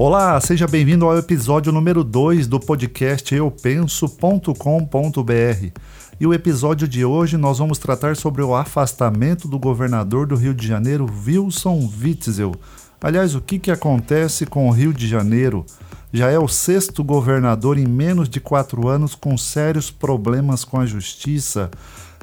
Olá, seja bem-vindo ao episódio número 2 do podcast eupenso.com.br. E o episódio de hoje nós vamos tratar sobre o afastamento do governador do Rio de Janeiro, Wilson Witzel. Aliás, o que, que acontece com o Rio de Janeiro? Já é o sexto governador em menos de quatro anos com sérios problemas com a justiça.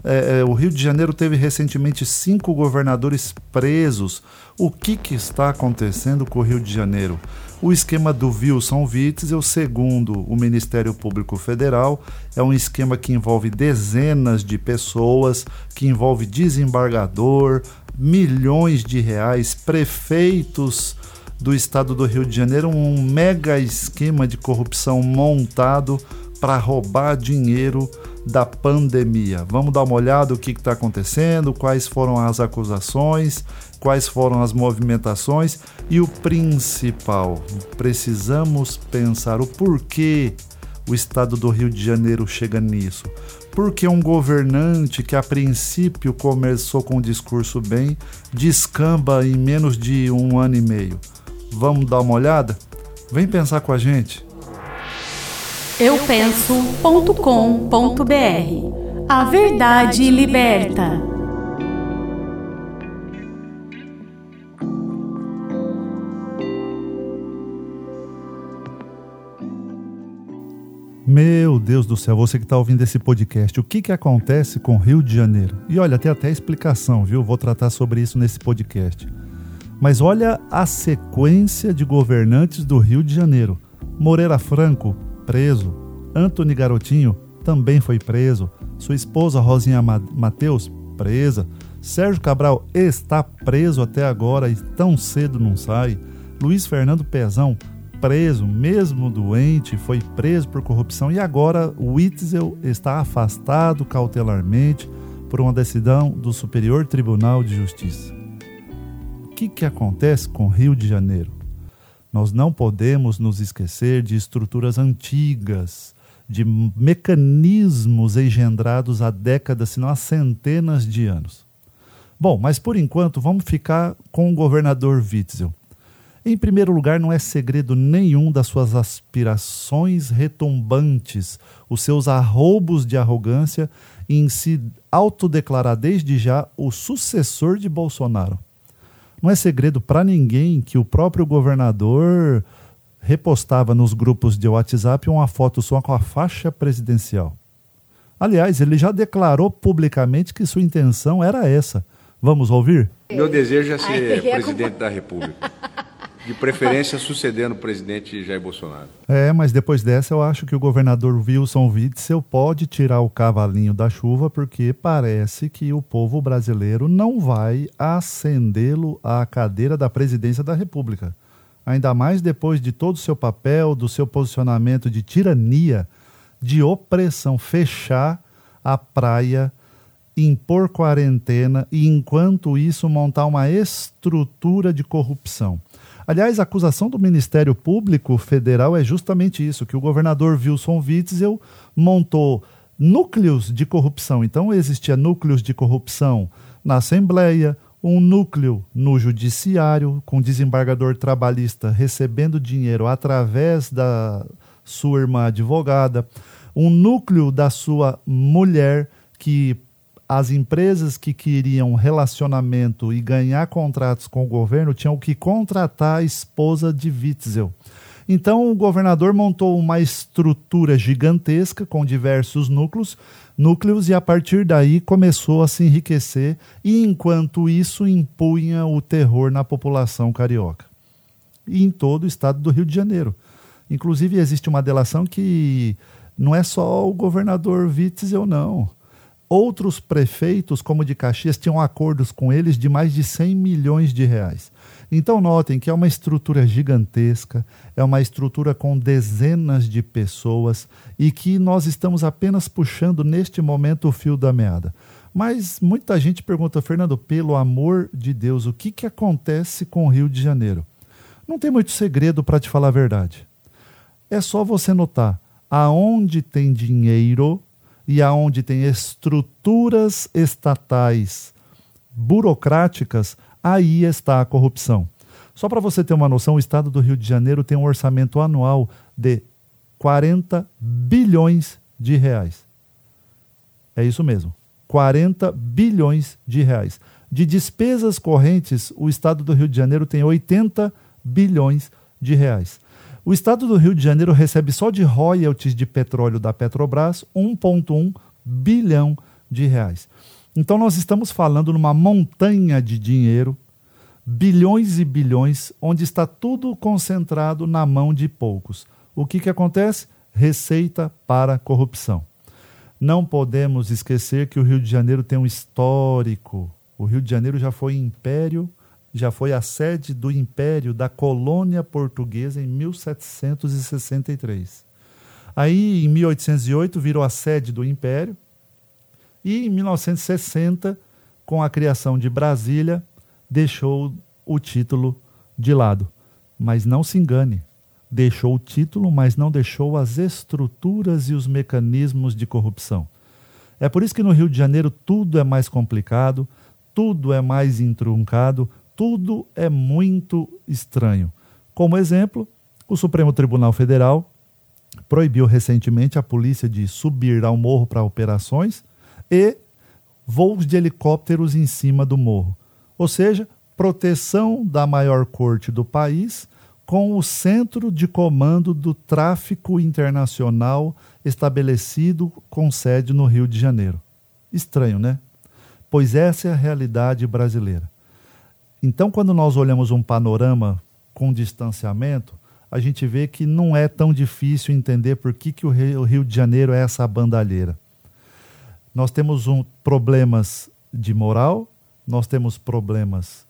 É, é, o Rio de Janeiro teve recentemente cinco governadores presos. O que, que está acontecendo com o Rio de Janeiro? O esquema do Wilson Witzel, segundo o Ministério Público Federal, é um esquema que envolve dezenas de pessoas, que envolve desembargador, milhões de reais, prefeitos do estado do Rio de Janeiro, um mega esquema de corrupção montado para roubar dinheiro da pandemia. Vamos dar uma olhada o que está acontecendo, quais foram as acusações, quais foram as movimentações e o principal, precisamos pensar o porquê o estado do Rio de Janeiro chega nisso. Porque um governante que a princípio começou com um discurso bem, descamba em menos de um ano e meio. Vamos dar uma olhada? Vem pensar com a gente eupenso.com.br A verdade liberta. Meu Deus do céu, você que está ouvindo esse podcast, o que, que acontece com Rio de Janeiro? E olha, tem até explicação, viu? Vou tratar sobre isso nesse podcast. Mas olha a sequência de governantes do Rio de Janeiro. Moreira Franco, preso. Antony Garotinho também foi preso. Sua esposa Rosinha Mateus, presa. Sérgio Cabral está preso até agora e tão cedo não sai. Luiz Fernando Pezão, preso, mesmo doente, foi preso por corrupção e agora Witzel está afastado cautelarmente por uma decisão do Superior Tribunal de Justiça. O que, que acontece com Rio de Janeiro? Nós não podemos nos esquecer de estruturas antigas, de mecanismos engendrados há décadas, se não há centenas de anos. Bom, mas por enquanto vamos ficar com o governador Witzel. Em primeiro lugar, não é segredo nenhum das suas aspirações retumbantes, os seus arroubos de arrogância em se autodeclarar desde já o sucessor de Bolsonaro. Não é segredo para ninguém que o próprio governador repostava nos grupos de WhatsApp uma foto só com a faixa presidencial. Aliás, ele já declarou publicamente que sua intenção era essa. Vamos ouvir? Meu desejo é ser presidente da República. De preferência sucedendo o presidente Jair Bolsonaro. É, mas depois dessa eu acho que o governador Wilson Witzel pode tirar o cavalinho da chuva, porque parece que o povo brasileiro não vai ascendê-lo à cadeira da presidência da República. Ainda mais depois de todo o seu papel, do seu posicionamento de tirania, de opressão, fechar a praia impor quarentena e, enquanto isso, montar uma estrutura de corrupção. Aliás, a acusação do Ministério Público Federal é justamente isso, que o governador Wilson Witzel montou núcleos de corrupção. Então, existia núcleos de corrupção na Assembleia, um núcleo no Judiciário, com desembargador trabalhista recebendo dinheiro através da sua irmã advogada, um núcleo da sua mulher que as empresas que queriam relacionamento e ganhar contratos com o governo tinham que contratar a esposa de Witzel. Então o governador montou uma estrutura gigantesca com diversos núcleos, núcleos e a partir daí começou a se enriquecer e enquanto isso impunha o terror na população carioca e em todo o estado do Rio de Janeiro. Inclusive existe uma delação que não é só o governador Witzel não. Outros prefeitos, como de Caxias, tinham acordos com eles de mais de 100 milhões de reais. Então, notem que é uma estrutura gigantesca, é uma estrutura com dezenas de pessoas e que nós estamos apenas puxando neste momento o fio da meada. Mas muita gente pergunta, Fernando, pelo amor de Deus, o que, que acontece com o Rio de Janeiro? Não tem muito segredo para te falar a verdade. É só você notar aonde tem dinheiro e aonde tem estruturas estatais burocráticas, aí está a corrupção. Só para você ter uma noção, o estado do Rio de Janeiro tem um orçamento anual de 40 bilhões de reais. É isso mesmo, 40 bilhões de reais. De despesas correntes, o estado do Rio de Janeiro tem 80 bilhões de reais. O estado do Rio de Janeiro recebe só de royalties de petróleo da Petrobras 1,1 bilhão de reais. Então nós estamos falando numa montanha de dinheiro, bilhões e bilhões, onde está tudo concentrado na mão de poucos. O que, que acontece? Receita para corrupção. Não podemos esquecer que o Rio de Janeiro tem um histórico. O Rio de Janeiro já foi império já foi a sede do Império da Colônia Portuguesa em 1763. Aí, em 1808, virou a sede do Império. E em 1960, com a criação de Brasília, deixou o título de lado. Mas não se engane, deixou o título, mas não deixou as estruturas e os mecanismos de corrupção. É por isso que no Rio de Janeiro tudo é mais complicado, tudo é mais intruncado, tudo é muito estranho. Como exemplo, o Supremo Tribunal Federal proibiu recentemente a polícia de subir ao morro para operações e voos de helicópteros em cima do morro. Ou seja, proteção da maior corte do país com o centro de comando do tráfico internacional estabelecido com sede no Rio de Janeiro. Estranho, né? Pois essa é a realidade brasileira. Então, quando nós olhamos um panorama com distanciamento, a gente vê que não é tão difícil entender por que, que o Rio de Janeiro é essa bandalheira. Nós temos um, problemas de moral, nós temos problemas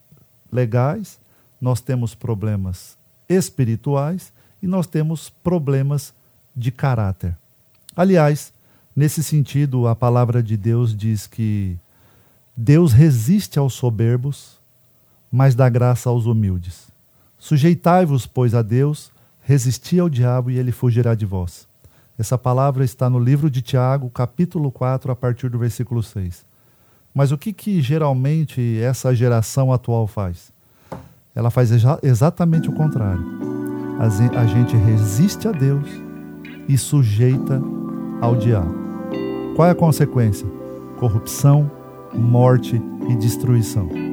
legais, nós temos problemas espirituais e nós temos problemas de caráter. Aliás, nesse sentido, a palavra de Deus diz que Deus resiste aos soberbos, mas dá graça aos humildes. Sujeitai-vos, pois, a Deus, resisti ao diabo e ele fugirá de vós. Essa palavra está no livro de Tiago, capítulo 4, a partir do versículo 6. Mas o que, que geralmente essa geração atual faz? Ela faz exa exatamente o contrário. A gente resiste a Deus e sujeita ao diabo. Qual é a consequência? Corrupção, morte e destruição.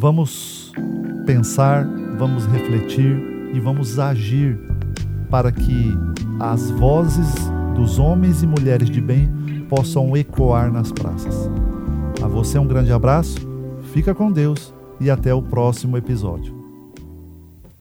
Vamos pensar, vamos refletir e vamos agir para que as vozes dos homens e mulheres de bem possam ecoar nas praças. A você um grande abraço, fica com Deus e até o próximo episódio.